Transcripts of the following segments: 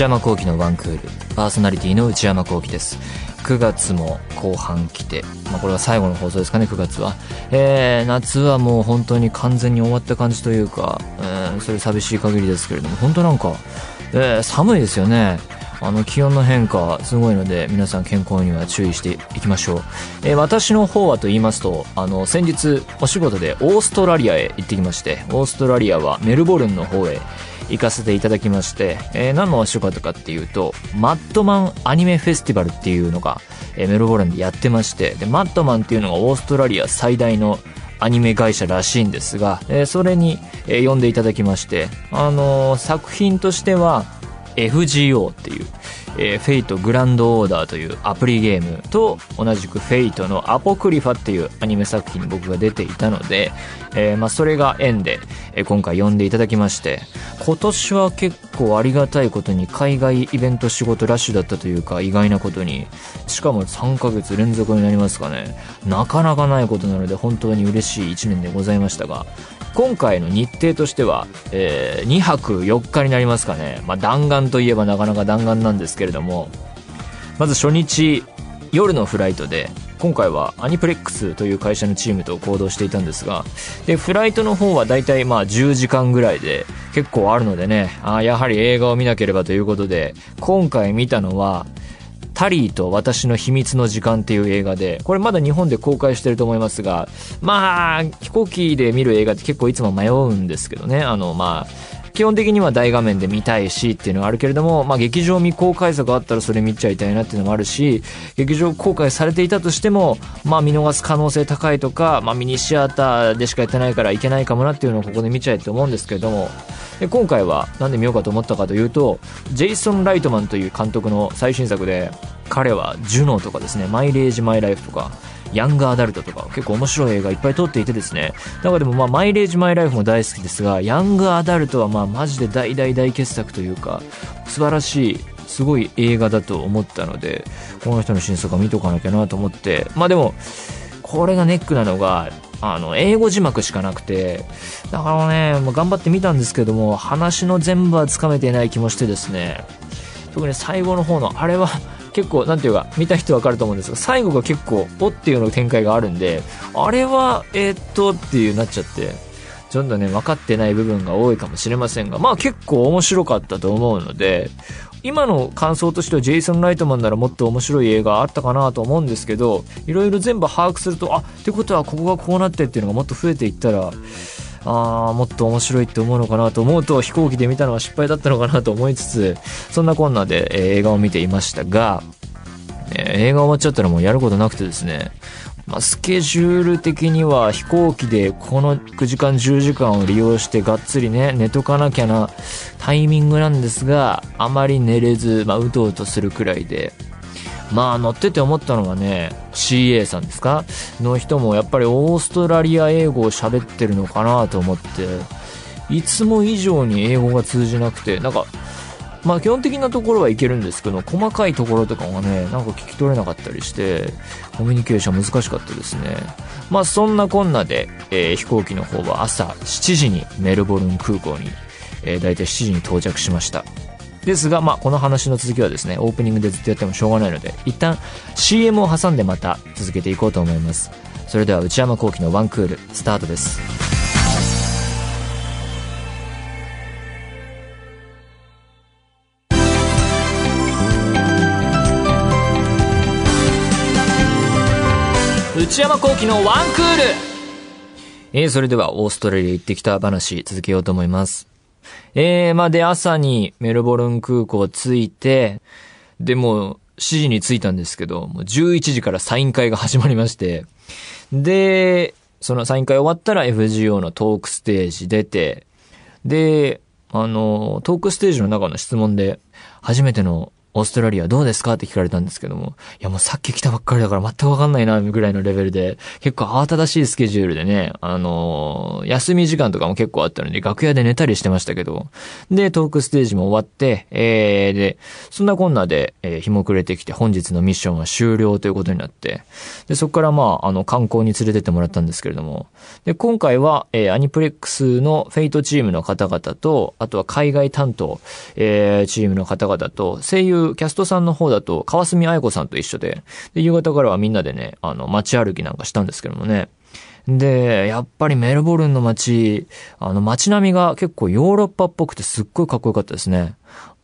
内山聖輝のワンクール。パーソナリティの内山聖輝です。9月も後半来て、まあ、これは最後の放送ですかね9月は、えー、夏はもう本当に完全に終わった感じというか、えー、それ寂しい限りですけれども。本当なんか、えー、寒いですよね。あの気温の変化すごいので皆さん健康には注意していきましょう、えー、私の方はと言いますとあの先日お仕事でオーストラリアへ行ってきましてオーストラリアはメルボルンの方へ行かせていただきまして、えー、何の場所かっていうと Madman Anime Festival っていうのが、えー、メルボルンでやってましてで Madman っていうのがオーストラリア最大のアニメ会社らしいんですが、えー、それに、えー、呼んでいただきまして、あのー、作品としては FGO っていう、えー、 Fate/Grand Order というアプリゲームと同じく Fate の Apocrypha っていうアニメ作品に僕が出ていたので、えー、まあそれが縁で、えー、今回呼んでいただきまして今年は結構ありがたいことに海外イベント仕事ラッシュだったというか意外なことにしかも3ヶ月連続になりますかねなかなかないことなので本当に嬉しい1年でございましたが今回の日程としては、えー、2泊4日になりますかね。まあ、弾丸といえばなかなか弾丸なんですけどけれども、まず初日、夜のフライトで、今回はアニプレックスという会社のチームと行動していたんですが、で、フライトの方はだいたいまあ10時間ぐらいで結構あるのでね、あやはり映画を見なければということで、今回見たのは、タリーと私の秘密の時間っていう映画で、これまだ日本で公開してると思いますが、まあ、飛行機で見る映画って結構いつも迷うんですけどね、あの、まあ、基本的には大画面で見たいしっていうのがあるけれども、まあ、劇場未公開作あったらそれ見ちゃいたいなっていうのもあるし、劇場公開されていたとしても、まあ、見逃す可能性高いとか、まあ、ミニシアターでしかやってないからいけないかもなっていうのをここで見ちゃえって思うんですけれども、で今回は何で見ようかと思ったかというとジェイソン・ライトマンという監督の最新作で彼はジュノーとかですねマイレージ・マイ・ライフとかヤングアダルトとか結構面白い映画いっぱい撮っていてですね。中でもまあマイレージ・マイ・ライフも大好きですがヤングアダルトはまあマジで大大大傑作というか素晴らしいすごい映画だと思ったのでこの人の新作は見とかなきゃなと思って。まあでもこれがネックなのがあの、英語字幕しかなくて、だからね、もう頑張ってみたんですけども、話の全部はつかめていない気もしてですね、特に最後の方の、あれは結構、なんていうか、見た人わかると思うんですが、最後が結構、おっていうの展開があるんで、あれは、えー、っと、っていうなっちゃって、ちょっとね、分かってない部分が多いかもしれませんが、まあ結構面白かったと思うので、今の感想としてはジェイソン・ライトマンならもっと面白い映画あったかなと思うんですけどいろいろ全部把握するとあってことはここがこうなってっていうのがもっと増えていったらあもっと面白いって思うのかなと思うと飛行機で見たのは失敗だったのかなと思いつつそんなこんなで、えー、映画を見ていましたが、えー、映画終わっちゃったらもうやることなくてですね。まあ、スケジュール的には飛行機でこの9時間10時間を利用してがっつりね寝とかなきゃなタイミングなんですがあまり寝れず、まあ、うとうとするくらいで。まあ乗ってて思ったのがね CA さんですか？の人もやっぱりオーストラリア英語を喋ってるのかなと思っていつも以上に英語が通じなくてなんかまあ基本的なところはいけるんですけど、細かいところとかがね、なんか聞き取れなかったりして、コミュニケーション難しかったですね。まあそんなこんなで、えー、飛行機の方は朝7時にメルボルン空港に、えー、大体7時に到着しました。ですが、まあこの話の続きはですね、オープニングでずっとやってもしょうがないので、一旦 CM を挟んでまた続けていこうと思います。それでは内山幸輝のワンクール、スタートです。内山幸輝のワンクールえー、それではオーストラリア行ってきた話続けようと思います。えー、まあ、で、朝にメルボルン空港着いて、で、もう7時に着いたんですけど、もう11時からサイン会が始まりまして、で、そのサイン会終わったら FGO のトークステージ出て、で、あの、トークステージの中の質問で、初めてのオーストラリアどうですか？って聞かれたんですけども、いやもうさっき来たばっかりだから全くわかんないな、ぐらいのレベルで、結構慌ただしいスケジュールでね、あのー、休み時間とかも結構あったので、楽屋で寝たりしてましたけど、で、トークステージも終わって、えー、で、そんなこんなで、えー、日も暮れてきて本日のミッションは終了ということになって、で、そこからまあ、あの、観光に連れてってもらったんですけれども、で、今回は、えー、アニプレックスのフェイトチームの方々と、あとは海外担当、えー、チームの方々と、声優キャストさんの方だと、川澄愛子さんと一緒で、で、夕方からはみんなでね、あの、街歩きなんかしたんですけどもね。で、やっぱりメルボルンの街、あの街並みが結構ヨーロッパっぽくてすっごいかっこよかったですね。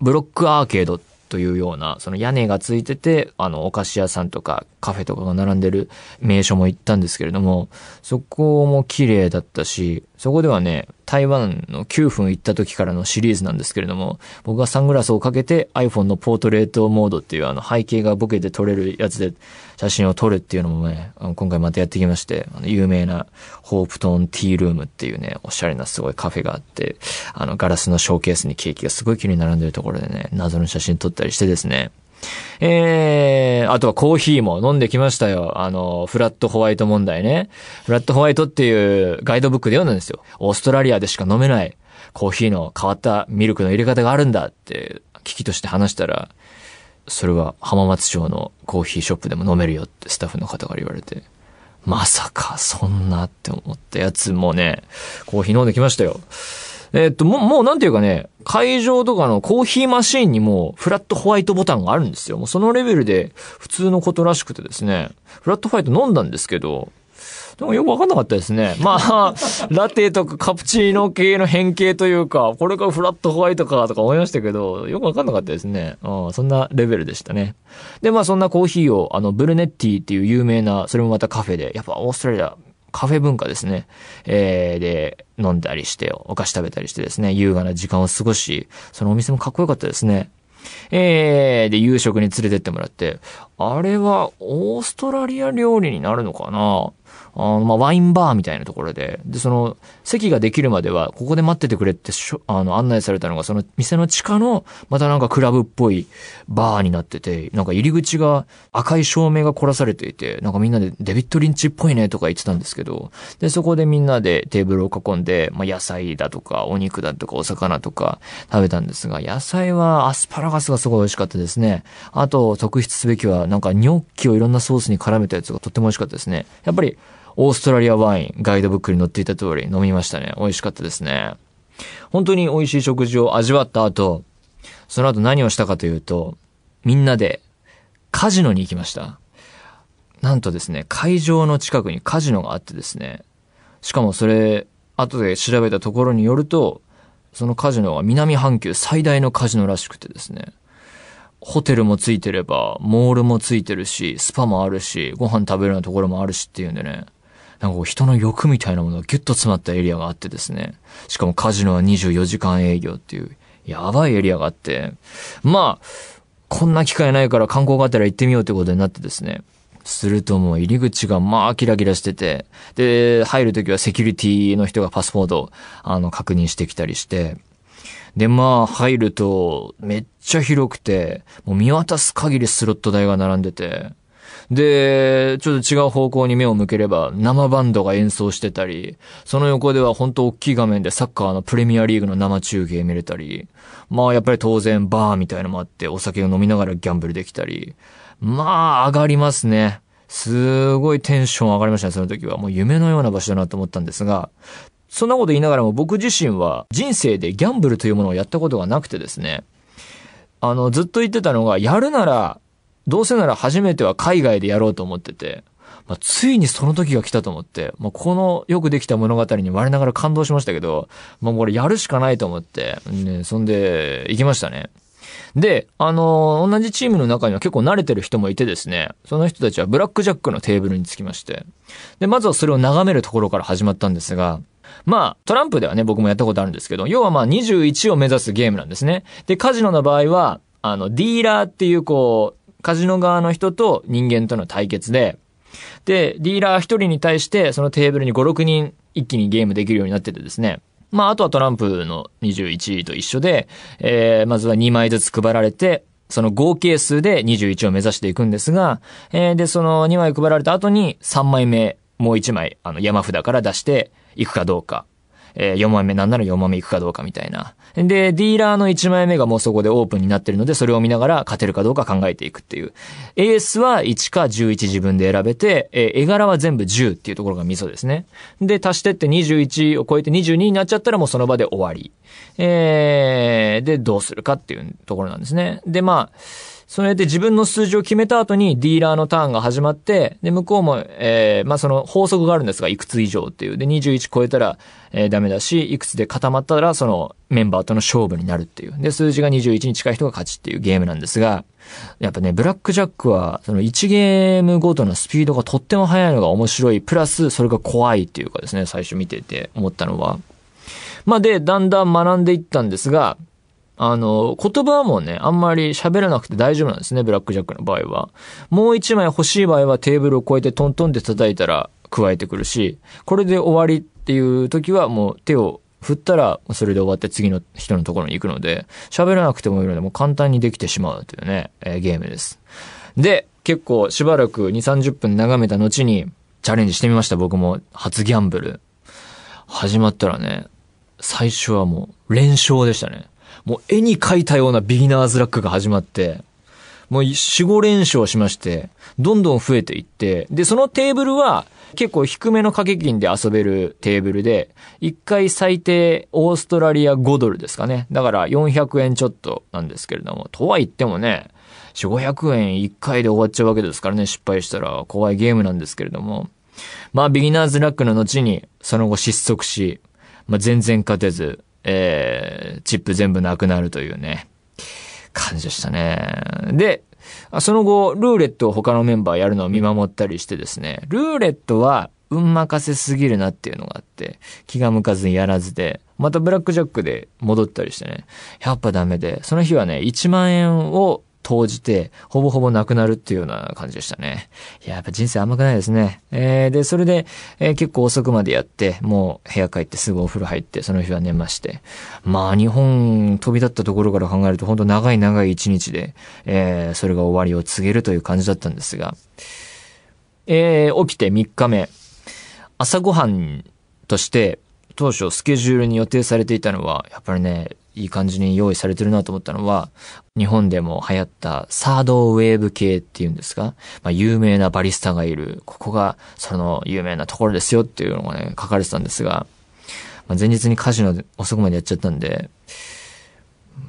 ブロックアーケードというような、その屋根がついてて、あの、お菓子屋さんとかカフェとかが並んでる名所も行ったんですけれども、そこも綺麗だったし、そこではね、台湾の9分行った時からのシリーズなんですけれども、僕がサングラスをかけて iPhone のポートレートモードっていうあの背景がボケで撮れるやつで写真を撮るっていうのもね、あの今回またやってきまして、あの有名なホープトーンティールームっていうね、おしゃれなすごいカフェがあって、あのガラスのショーケースにケーキがすごい綺麗に並んでるところでね、謎の写真撮ったりしてですね、えー、あとはコーヒーも飲んできましたよ。あの、フラットホワイト問題ね。フラットホワイトっていうガイドブックで読んだんですよ。オーストラリアでしか飲めないコーヒーの変わったミルクの入れ方があるんだって危機として話したら、それは浜松町のコーヒーショップでも飲めるよってスタッフの方から言われて、まさかそんなって思ったやつもね、コーヒー飲んできましたよ。え、っと、もう、もうなんていうかね、会場とかのコーヒーマシーンにもフラットホワイトボタンがあるんですよ。もうそのレベルで普通のことらしくてですね、フラットホワイト飲んだんですけど、でもよくわかんなかったですね。まあ、ラテとかカプチーノ系の変形というか、これがフラットホワイトかとか思いましたけど、よくわかんなかったですね。うん、そんなレベルでしたね。で、まあそんなコーヒーを、あの、ブルネッティっていう有名な、それもまたカフェで、やっぱオーストラリア、カフェ文化ですね。えー、で、飲んだりして、お菓子食べたりしてですね、優雅な時間を過ごし、そのお店もかっこよかったですね。えー、で、夕食に連れてってもらって、あれはオーストラリア料理になるのかな？あの、まあ、ワインバーみたいなところで、で、その、席ができるまでは、ここで待っててくれってしょ、あの、案内されたのが、その店の地下の、またなんかクラブっぽいバーになってて、なんか入り口が赤い照明が凝らされていて、なんかみんなでデビッド・リンチっぽいねとか言ってたんですけど、で、そこでみんなでテーブルを囲んで、まあ、野菜だとか、お肉だとか、お魚とか食べたんですが、野菜はアスパラガスがすごい美味しかったですね。あと、特筆すべきは、なんかニョッキをいろんなソースに絡めたやつがとっても美味しかったですね。やっぱり、オーストラリアワイン、ガイドブックに載っていた通り飲みましたね。美味しかったですね。本当に美味しい食事を味わった後、その後何をしたかというと、みんなでカジノに行きました。なんとですね、会場の近くにカジノがあってですね、しかもそれ、後で調べたところによると、そのカジノは南半球最大のカジノらしくてですね、ホテルもついてれば、モールもついてるし、スパもあるし、ご飯食べるようなところもあるしっていうんでね、なんかこう人の欲みたいなものがギュッと詰まったエリアがあってですね。しかもカジノは24時間営業っていう、やばいエリアがあって、まあ、こんな機会ないから観光があったら行ってみようってことになってですね。するともう入り口がまあキラキラしてて、で、入るときはセキュリティの人がパスポートをあの確認してきたりして、で、まあ入るとめっちゃ広くて、もう見渡す限りスロット台が並んでて、で、ちょっと違う方向に目を向ければ生バンドが演奏してたり、その横では本当大きい画面でサッカーのプレミアリーグの生中継見れたり、まあやっぱり当然バーみたいのもあってお酒を飲みながらギャンブルできたり、まあ上がりますね。すごいテンション上がりましたね、その時は。もう夢のような場所だなと思ったんですが、そんなこと言いながらも僕自身は人生でギャンブルというものをやったことがなくてですね、あの、ずっと言ってたのが、やるならどうせなら初めては海外でやろうと思ってて、まあ、ついにその時が来たと思って、まあ、このよくできた物語に我ながら感動しましたけど、まあ、これやるしかないと思って、ね、そんで、行きましたね。で、あのー、同じチームの中には結構慣れてる人もいてですね、その人たちはブラックジャックのテーブルに着きまして、で、まずはそれを眺めるところから始まったんですが、まあ、トランプではね、僕もやったことあるんですけど、要はまあ21を目指すゲームなんですね。で、カジノの場合は、あの、ディーラーっていうこう、カジノ側の人と人間との対決で、で、ディーラー一人に対してそのテーブルに5、6人一気にゲームできるようになっててですね。まあ、あとはトランプの21位と一緒で、えー、まずは2枚ずつ配られて、その合計数で21を目指していくんですが、えー、で、その2枚配られた後に3枚目、もう1枚、あの、山札から出していくかどうか。えー、4枚目なんなら4枚目いくかどうかみたいな。で、ディーラーの1枚目がもうそこでオープンになってるので、それを見ながら勝てるかどうか考えていくっていう。エースは1か11自分で選べて、えー、絵柄は全部10っていうところがミソですね。で、足してって21を超えて22になっちゃったらもうその場で終わり。えー、で、どうするかっていうところなんですね。で、まあ、それで自分の数字を決めた後にディーラーのターンが始まって、で、向こうも、えー、まあ、その法則があるんですが、いくつ以上っていう。で、21超えたら、えー、ダメだし、いくつで固まったら、そのメンバーとの勝負になるっていう。で、数字が21に近い人が勝ちっていうゲームなんですが、やっぱね、ブラックジャックは、その1ゲームごとのスピードがとっても速いのが面白い。プラス、それが怖いっていうかですね、最初見てて思ったのは。まあ、で、だんだん学んでいったんですが、あの、言葉もね、あんまり喋らなくて大丈夫なんですね、ブラックジャックの場合は。もう一枚欲しい場合はテーブルを越えてトントンって叩いたら加えてくるし、これで終わりっていう時はもう手を振ったら、それで終わって次の人のところに行くので、喋らなくてもいいので、もう簡単にできてしまうというね、えー、ゲームです。で、結構しばらく2、30分眺めた後に、チャレンジしてみました、僕も。初ギャンブル。始まったらね、最初はもう連勝でしたね。もう絵に描いたようなビギナーズラックが始まって、もう4、5連勝しまして、どんどん増えていって、で、そのテーブルは結構低めの掛け金で遊べるテーブルで、1回最低オーストラリア5ドルですかね。だから400円ちょっとなんですけれども、とは言ってもね、4、500円1回で終わっちゃうわけですからね、失敗したら怖いゲームなんですけれども。まあ、ビギナーズラックの後に、その後失速し、まあ、全然勝てず、えー、チップ全部なくなるというね、感じでしたね。で、その後、ルーレットを他のメンバーやるのを見守ったりしてですね、ルーレットは運任せすぎるなっていうのがあって、気が向かずにやらずで、またブラックジャックで戻ったりしてね、やっぱダメで、その日はね、1万円を投じて、ほぼほぼなくなるっていうような感じでしたね。いや、やっぱ人生甘くないですね。えー、で、それで、えー、結構遅くまでやって、もう部屋帰ってすぐお風呂入って、その日は寝まして。まあ、日本飛び立ったところから考えると、本当長い長い一日で、えー、それが終わりを告げるという感じだったんですが、えー、起きて3日目、朝ごはんとして、当初スケジュールに予定されていたのは、やっぱりね、いい感じに用意されてるなと思ったのは、日本でも流行ったサードウェーブ系っていうんですか？まあ、有名なバリスタがいる、ここがその有名なところですよっていうのがね、書かれてたんですが、まあ、前日にカジノで遅くまでやっちゃったんで、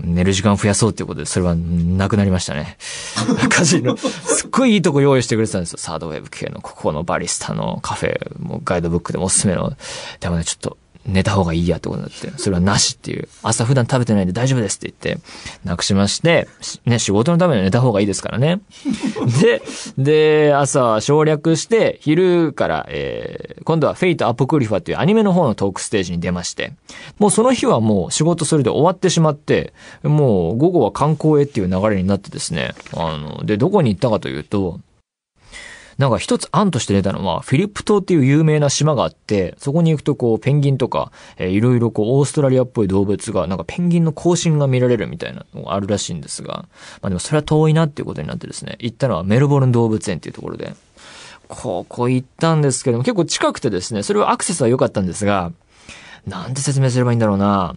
寝る時間増やそうっていうことで、それはなくなりましたね。カジノ、すっごいいいとこ用意してくれてたんですよ。サードウェーブ系の、ここのバリスタのカフェ、もうガイドブックでもおすすめの。でもね、ちょっと、寝た方がいいやってことになって、それはなしっていう、朝普段食べてないんで大丈夫ですって言って、なくしまして、ね、仕事のために寝た方がいいですからね。で、で、朝省略して、昼から、えー、今度は Fate/Apocrypha っていうアニメの方のトークステージに出まして、もうその日はもう仕事それで終わってしまって、もう午後は観光へっていう流れになってですね、あの、で、どこに行ったかというと、なんか一つ案として出たのは、フィリップ島っていう有名な島があって、そこに行くとこう、ペンギンとか、えー、いろいろこう、オーストラリアっぽい動物が、なんかペンギンの行進が見られるみたいなのがあるらしいんですが、まあでもそれは遠いなっていうことになってですね、行ったのはメルボルン動物園っていうところで、ここ行ったんですけども、結構近くてですね、それはアクセスは良かったんですが、なんて説明すればいいんだろうな。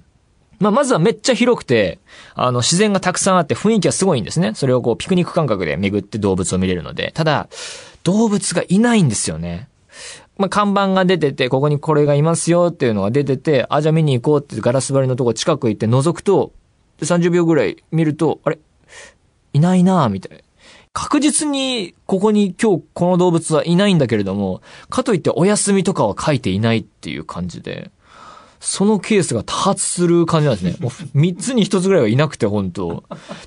まあ、まずはめっちゃ広くて、あの、自然がたくさんあって雰囲気はすごいんですね。それをこう、ピクニック感覚で巡って動物を見れるので。ただ、動物がいないんですよね。まあ、看板が出てて、ここにこれがいますよっていうのが出てて、あ、じゃあ見に行こうってガラス張りのとこ近く行って覗くと、30秒ぐらい見ると、あれ？いないなぁ、みたいな。確実にここに今日この動物はいないんだけれども、かといってお休みとかは書いていないっていう感じで、そのケースが多発する感じなんですね。もう三つに一つぐらいはいなくて、本当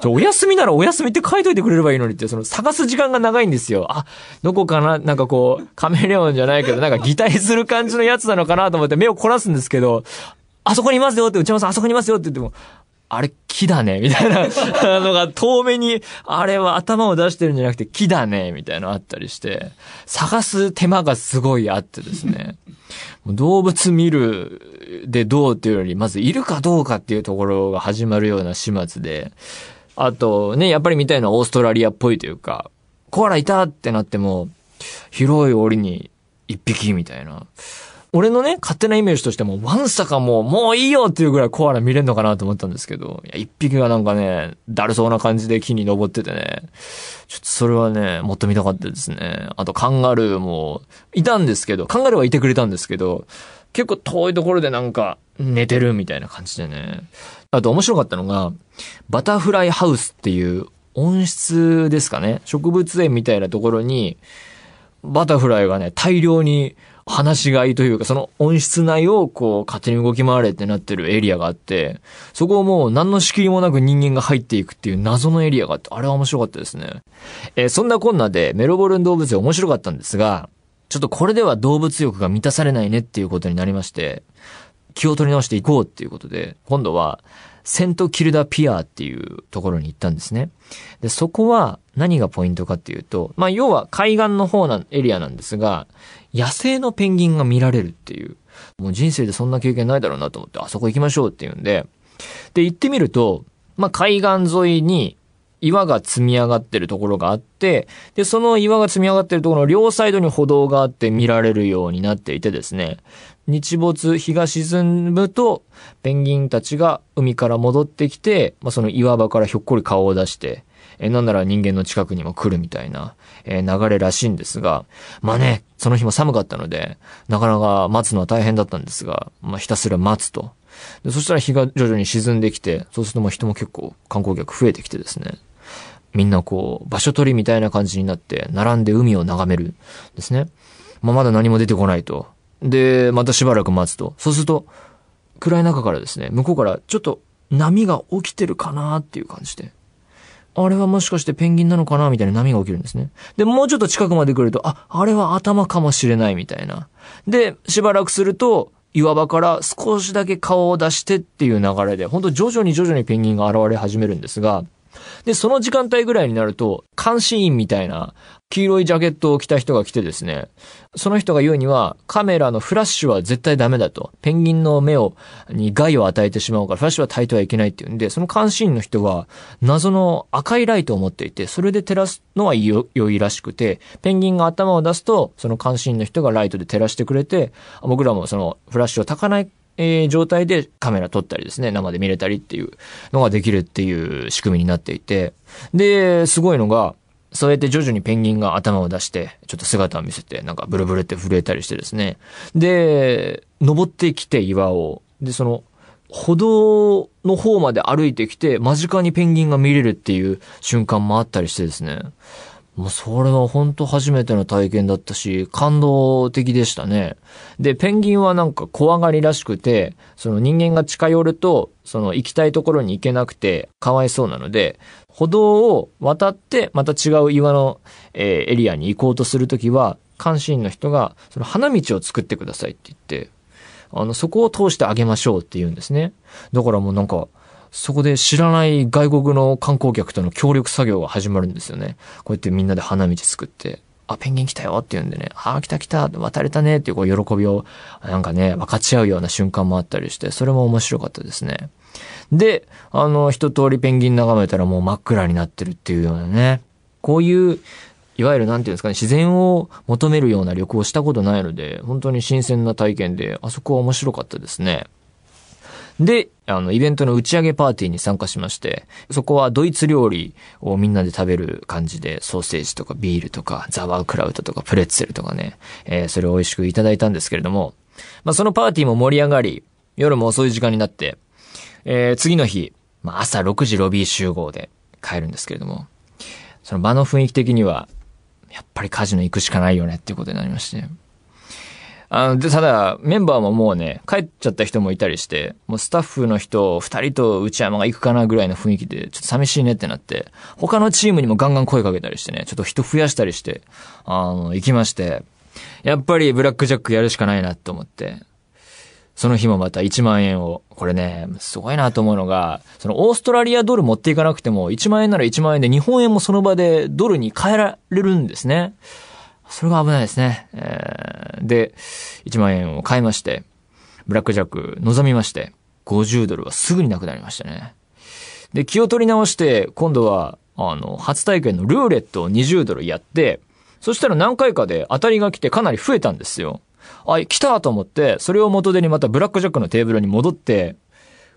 お休みならお休みって書いといてくれればいいのにって、その探す時間が長いんですよ。あ、どこかな？なんかこう、カメレオンじゃないけど、なんか擬態する感じのやつなのかなと思って目を凝らすんですけど、あそこにいますよって、内山さんあそこにいますよって言っても、あれ木だねみたいなあのが遠目に、あれは頭を出してるんじゃなくて木だねみたいなのあったりして、探す手間がすごいあってですね。動物見るでどうっていうより、まずいるかどうかっていうところが始まるような始末で、あとね、やっぱり見たいのはオーストラリアっぽいというか、コアラいたってなっても、広い檻に一匹みたいな。俺のね、勝手なイメージとしても、ワンサかもう、もういいよっていうぐらいコアラ見れんのかなと思ったんですけど、いや、一匹がなんかね、だるそうな感じで木に登っててね、ちょっとそれはね、もっと見たかったですね。あとカンガルーも、いたんですけど、カンガルーはいてくれたんですけど、結構遠いところでなんか、寝てるみたいな感じでね。あと面白かったのが、バタフライハウスっていう温室ですかね。植物園みたいなところに、バタフライがね、大量に話し飼いというか、その温室内をこう勝手に動き回れってなってるエリアがあって、そこをもう何の仕切りもなく人間が入っていくっていう謎のエリアがあって、あれは面白かったですね。えー、そんなこんなでメロボルン動物園面白かったんですが、ちょっとこれでは動物欲が満たされないねっていうことになりまして、気を取り直していこうっていうことで、今度は、セントキルダピアっていうところに行ったんですね。で、そこは何がポイントかっていうと、まあ、要は海岸の方なエリアなんですが、野生のペンギンが見られるっていう、もう人生でそんな経験ないだろうなと思って、あそこ行きましょうっていうんで、で、行ってみると、まあ、海岸沿いに岩が積み上がってるところがあって、で、その岩が積み上がってるところの両サイドに歩道があって見られるようになっていてですね、日没、日が沈むと、ペンギンたちが海から戻ってきて、まあ、その岩場からひょっこり顔を出して、えなんなら人間の近くにも来るみたいな、え、流れらしいんですが、まあね、その日も寒かったので、なかなか待つのは大変だったんですが、まあひたすら待つと。でそしたら日が徐々に沈んできて、そうするともう人も結構観光客増えてきてですね、みんなこう、場所取りみたいな感じになって、並んで海を眺めるですね。まあまだ何も出てこないと。で、またしばらく待つと。そうすると、暗い中からですね、向こうからちょっと波が起きてるかなっていう感じで。あれはもしかしてペンギンなのかなみたいな波が起きるんですね。で、もうちょっと近くまで来ると、あ、あれは頭かもしれないみたいな。で、しばらくすると、岩場から少しだけ顔を出してっていう流れで、ほんと徐々に徐々にペンギンが現れ始めるんですが、で、その時間帯ぐらいになると、監視員みたいな、黄色いジャケットを着た人が来てですね、その人が言うには、カメラのフラッシュは絶対ダメだと。ペンギンの目を、に害を与えてしまうから、フラッシュは焚いてはいけないっていうんで、その監視員の人は、謎の赤いライトを持っていて、それで照らすのは良いらしくて、ペンギンが頭を出すと、その監視員の人がライトで照らしてくれて、僕らもそのフラッシュを焚かないえー、状態でカメラ撮ったりですね、生で見れたりっていうのができるっていう仕組みになっていて、で、すごいのが、そうやって徐々にペンギンが頭を出して、ちょっと姿を見せて、なんかブルブルって震えたりしてですね。で、登ってきて岩を、で、その、歩道の方まで歩いてきて、間近にペンギンが見れるっていう瞬間もあったりしてですね。もうそれは本当初めての体験だったし、感動的でしたね。で、ペンギンはなんか怖がりらしくて、その人間が近寄ると、その行きたいところに行けなくて、かわいそうなので、歩道を渡って、また違う岩の、えー、エリアに行こうとするときは、監視員の人が、その花道を作ってくださいって言って、あの、そこを通してあげましょうって言うんですね。だからもうなんか、そこで知らない外国の観光客との協力作業が始まるんですよね。こうやってみんなで花道作って、あ、ペンギン来たよって言うんでね、あ、来た来た、渡れたねっていうこう喜びを、なんかね、分かち合うような瞬間もあったりして、それも面白かったですね。で、あの、一通りペンギン眺めたらもう真っ暗になってるっていうようなね、こういう、いわゆるなんていうんですかね、自然を求めるような旅行をしたことないので、本当に新鮮な体験で、あそこは面白かったですね。で、あの、イベントの打ち上げパーティーに参加しまして、そこはドイツ料理をみんなで食べる感じで、ソーセージとかビールとか、ザワークラウトとかプレッツェルとかね、えー、それを美味しくいただいたんですけれども、まあ、そのパーティーも盛り上がり、夜も遅い時間になって、えー、次の日、まあ、朝6時ロビー集合で帰るんですけれども、その場の雰囲気的には、やっぱりカジノ行くしかないよねっていうことになりまして、あの、で、ただ、メンバーももうね、帰っちゃった人もいたりして、もうスタッフの人、二人と内山が行くかなぐらいの雰囲気で、ちょっと寂しいねってなって、他のチームにもガンガン声かけたりしてね、ちょっと人増やしたりして、あの、行きまして、やっぱりブラックジャックやるしかないなと思って、その日もまた1万円を、これね、すごいなと思うのが、そのオーストラリアドル持っていかなくても、1万円なら1万円で日本円もその場でドルに変えられるんですね。それが危ないですね。えー、で、1万円を買いまして、ブラックジャック望みまして、50ドルはすぐになくなりましたね。で、気を取り直して、今度は、あの、初体験のルーレットを20ドルやって、そしたら何回かで当たりが来てかなり増えたんですよ。あ、来たと思って、それを元手にまたブラックジャックのテーブルに戻って、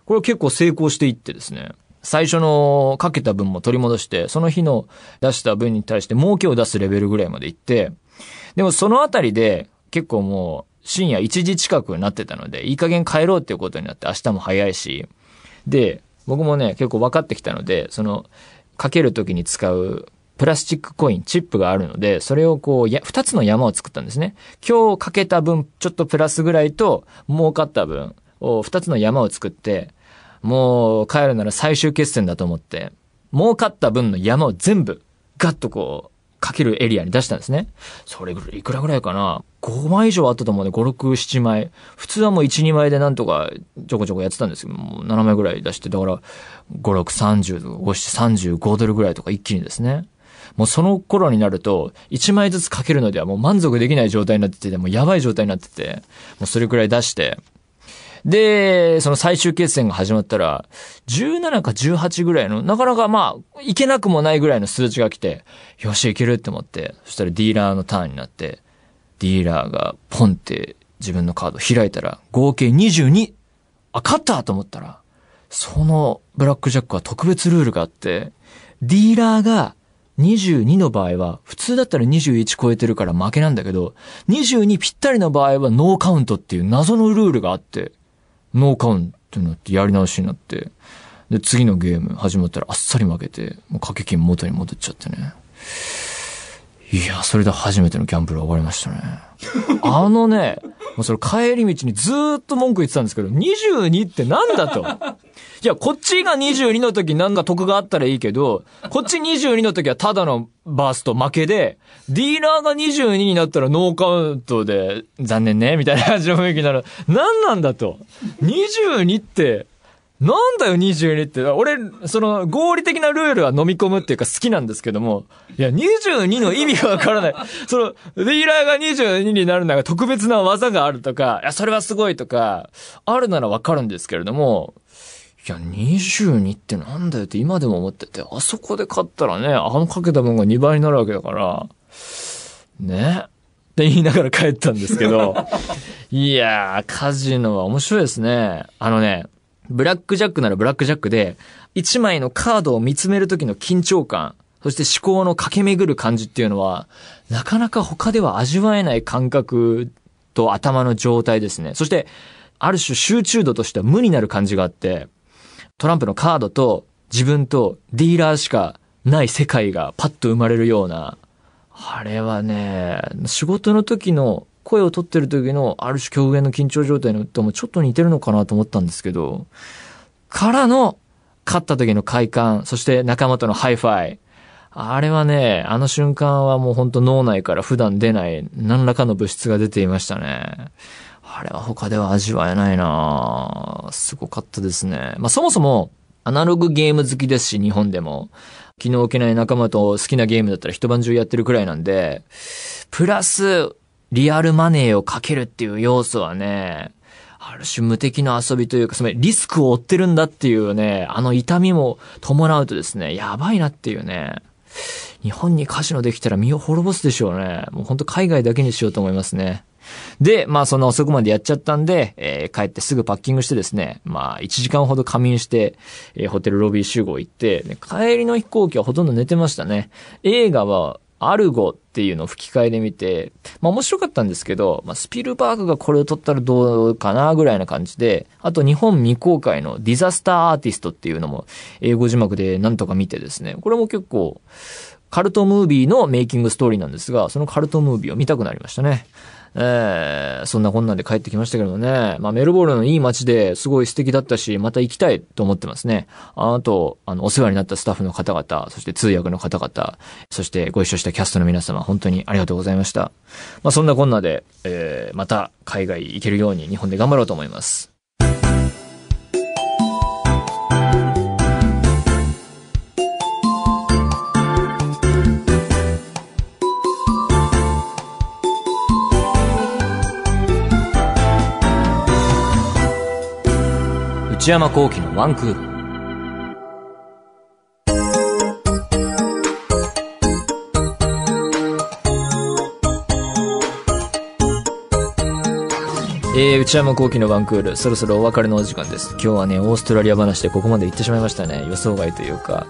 これ結構成功していってですね。最初のかけた分も取り戻して、その日の出した分に対して儲けを出すレベルぐらいまで行って、でもそのあたりで結構もう深夜1時近くになってたので、いい加減帰ろうっていうことになって明日も早いし、で、僕もね、結構分かってきたので、その、かけるときに使うプラスチックコイン、チップがあるので、それをこう、や、二つの山を作ったんですね。今日かけた分、ちょっとプラスぐらいと、儲かった分を二つの山を作って、もう帰るなら最終決戦だと思って、儲かった分の山を全部、ガッとこう、かけるエリアに出したんですね。それぐらい、いくらぐらいかな ?5 枚以上あったと思うんね。5、6、7枚。普通はもう1、2枚でなんとかちょこちょこやってたんですけど、もう7枚ぐらい出して、だから、5、6、30、5、7、35ドルぐらいとか一気にですね。もうその頃になると、1枚ずつかけるのではもう満足できない状態になってて、もうやばい状態になってて、もうそれくらい出して、で、その最終決戦が始まったら、17か18ぐらいの、なかなかまあ、いけなくもないぐらいの数値が来て、よし、いけるって思って、そしたらディーラーのターンになって、ディーラーがポンって自分のカード開いたら、合計 22! あ、勝ったと思ったら、そのブラックジャックは特別ルールがあって、ディーラーが22の場合は、普通だったら21超えてるから負けなんだけど、22ぴったりの場合はノーカウントっていう謎のルールがあって、ノーカウントになってやり直しになって、で、次のゲーム始まったらあっさり負けて、もう掛け金元に戻っちゃってね。いや、それで初めてのギャンブル終わりましたね。あのね、もうそれ帰り道にずっと文句言ってたんですけど、22ってなんだと。いや、こっちが22の時なんか得があったらいいけど、こっち22の時はただのバースト負けで、ディーラーが22になったらノーカウントで残念ね、みたいな感じの雰囲気になる。何なんだと。22って、なんだよ22って。俺、その合理的なルールは飲み込むっていうか好きなんですけども、いや、22の意味がわからない。その、ディーラーが22になるのが特別な技があるとか、いや、それはすごいとか、あるならわかるんですけれども、いや、22ってなんだよって今でも思ってて、あそこで勝ったらね、あのかけた分が2倍になるわけだから、ね。って言いながら帰ったんですけど、いやー、カジノは面白いですね。あのね、ブラックジャックならブラックジャックで、1枚のカードを見つめる時の緊張感、そして思考の駆け巡る感じっていうのは、なかなか他では味わえない感覚と頭の状態ですね。そして、ある種集中度としては無になる感じがあって、トランプのカードと自分とディーラーしかない世界がパッと生まれるような、あれはね、仕事の時の声を取ってる時のある種狂言の緊張状態のともちょっと似てるのかなと思ったんですけど、からの勝った時の快感、そして仲間とのハイファイブ。あれはね、あの瞬間はもうほんと脳内から普段出ない何らかの物質が出ていましたね。あれは他では味わえないなすごかったですね。まあそもそも、アナログゲーム好きですし、日本でも。気の置けない仲間と好きなゲームだったら一晩中やってるくらいなんで、プラス、 real money をかけるっていう要素はね、ある種無敵の遊びというか、そのリスクを負ってるんだっていうね、あの痛みも伴うとですね、やばいなっていうね。日本にカジノできたら身を滅ぼすでしょうね。もうほんと海外だけにしようと思いますね。で、まあそんな遅くまでやっちゃったんで、えー、帰ってすぐパッキングしてですね、まあ1時間ほど仮眠して、えー、ホテルロビー集合行って、帰りの飛行機はほとんど寝てましたね。映画は、アルゴっていうのを吹き替えで見て、まあ面白かったんですけど、まあスピルバーグがこれを撮ったらどうかなぐらいな感じで、あと日本未公開のディザスターアーティストっていうのも英語字幕でなんとか見てですね、これも結構カルトムービーのメイキングストーリーなんですが、そのカルトムービーを見たくなりましたね。えー、そんなこんなんで帰ってきましたけどね。まあ、メルボルンのいい街ですごい素敵だったし、また行きたいと思ってますね。あと、あの、お世話になったスタッフの方々、そして通訳の方々、そしてご一緒したキャストの皆様、本当にありがとうございました。まあ、そんなこんなで、えー、また海外行けるように日本で頑張ろうと思います。内山幸喜のワンクール。えー、内山幸輝のワンクール、そろそろお別れのお時間です。今日はね、オーストラリア話でここまで行ってしまいましたね。予想外というか。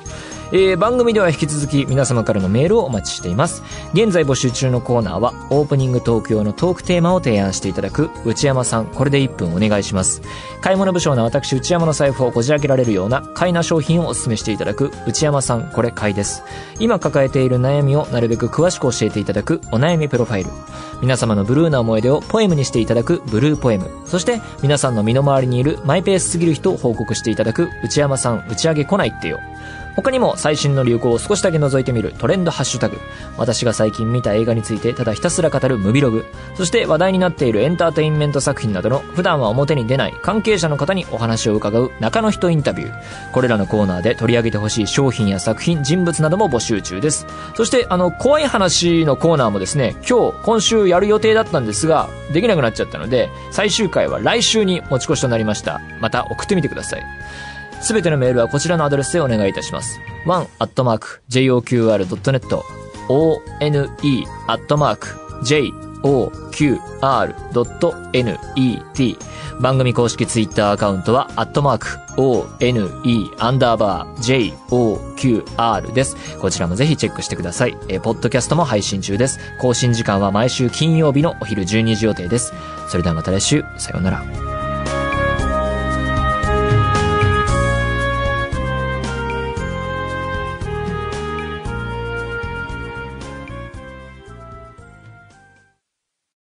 えー、番組では引き続き皆様からのメールをお待ちしています。現在募集中のコーナーは、オープニング東京のトークテーマを提案していただく、内山さん、これで1分お願いします。買い物不詳な私、内山の財布をこじ開けられるような、買いな商品をお勧めしていただく、内山さん、これ買いです。今抱えている悩みをなるべく詳しく教えていただく、お悩みプロファイル。皆様のブルーな思い出をポエムにしていただく、ブルーポエム。そして、皆さんの身の回りにいるマイペースすぎる人を報告していただく、内山さん、打ち上げ来ないってよ。他にも最新の流行を少しだけ覗いてみるトレンドハッシュタグ。私が最近見た映画についてただひたすら語るムビログ。そして話題になっているエンターテインメント作品などの普段は表に出ない関係者の方にお話を伺う中の人インタビュー。これらのコーナーで取り上げてほしい商品や作品、人物なども募集中です。そしてあの、怖い話のコーナーもですね、今日、今週やる予定だったんですが、できなくなっちゃったので、最終回は来週に持ち越しとなりました。また送ってみてください。すべてのメールはこちらのアドレスでお願いいたします。one.joqr.net one.joqr.net 番組公式ツイッターアカウントは、アットマーク、one, アンダーバー、joqr です。こちらもぜひチェックしてください。えー、ポッドキャストも配信中です。更新時間は毎週金曜日のお昼12時予定です。それではまた来週、さようなら。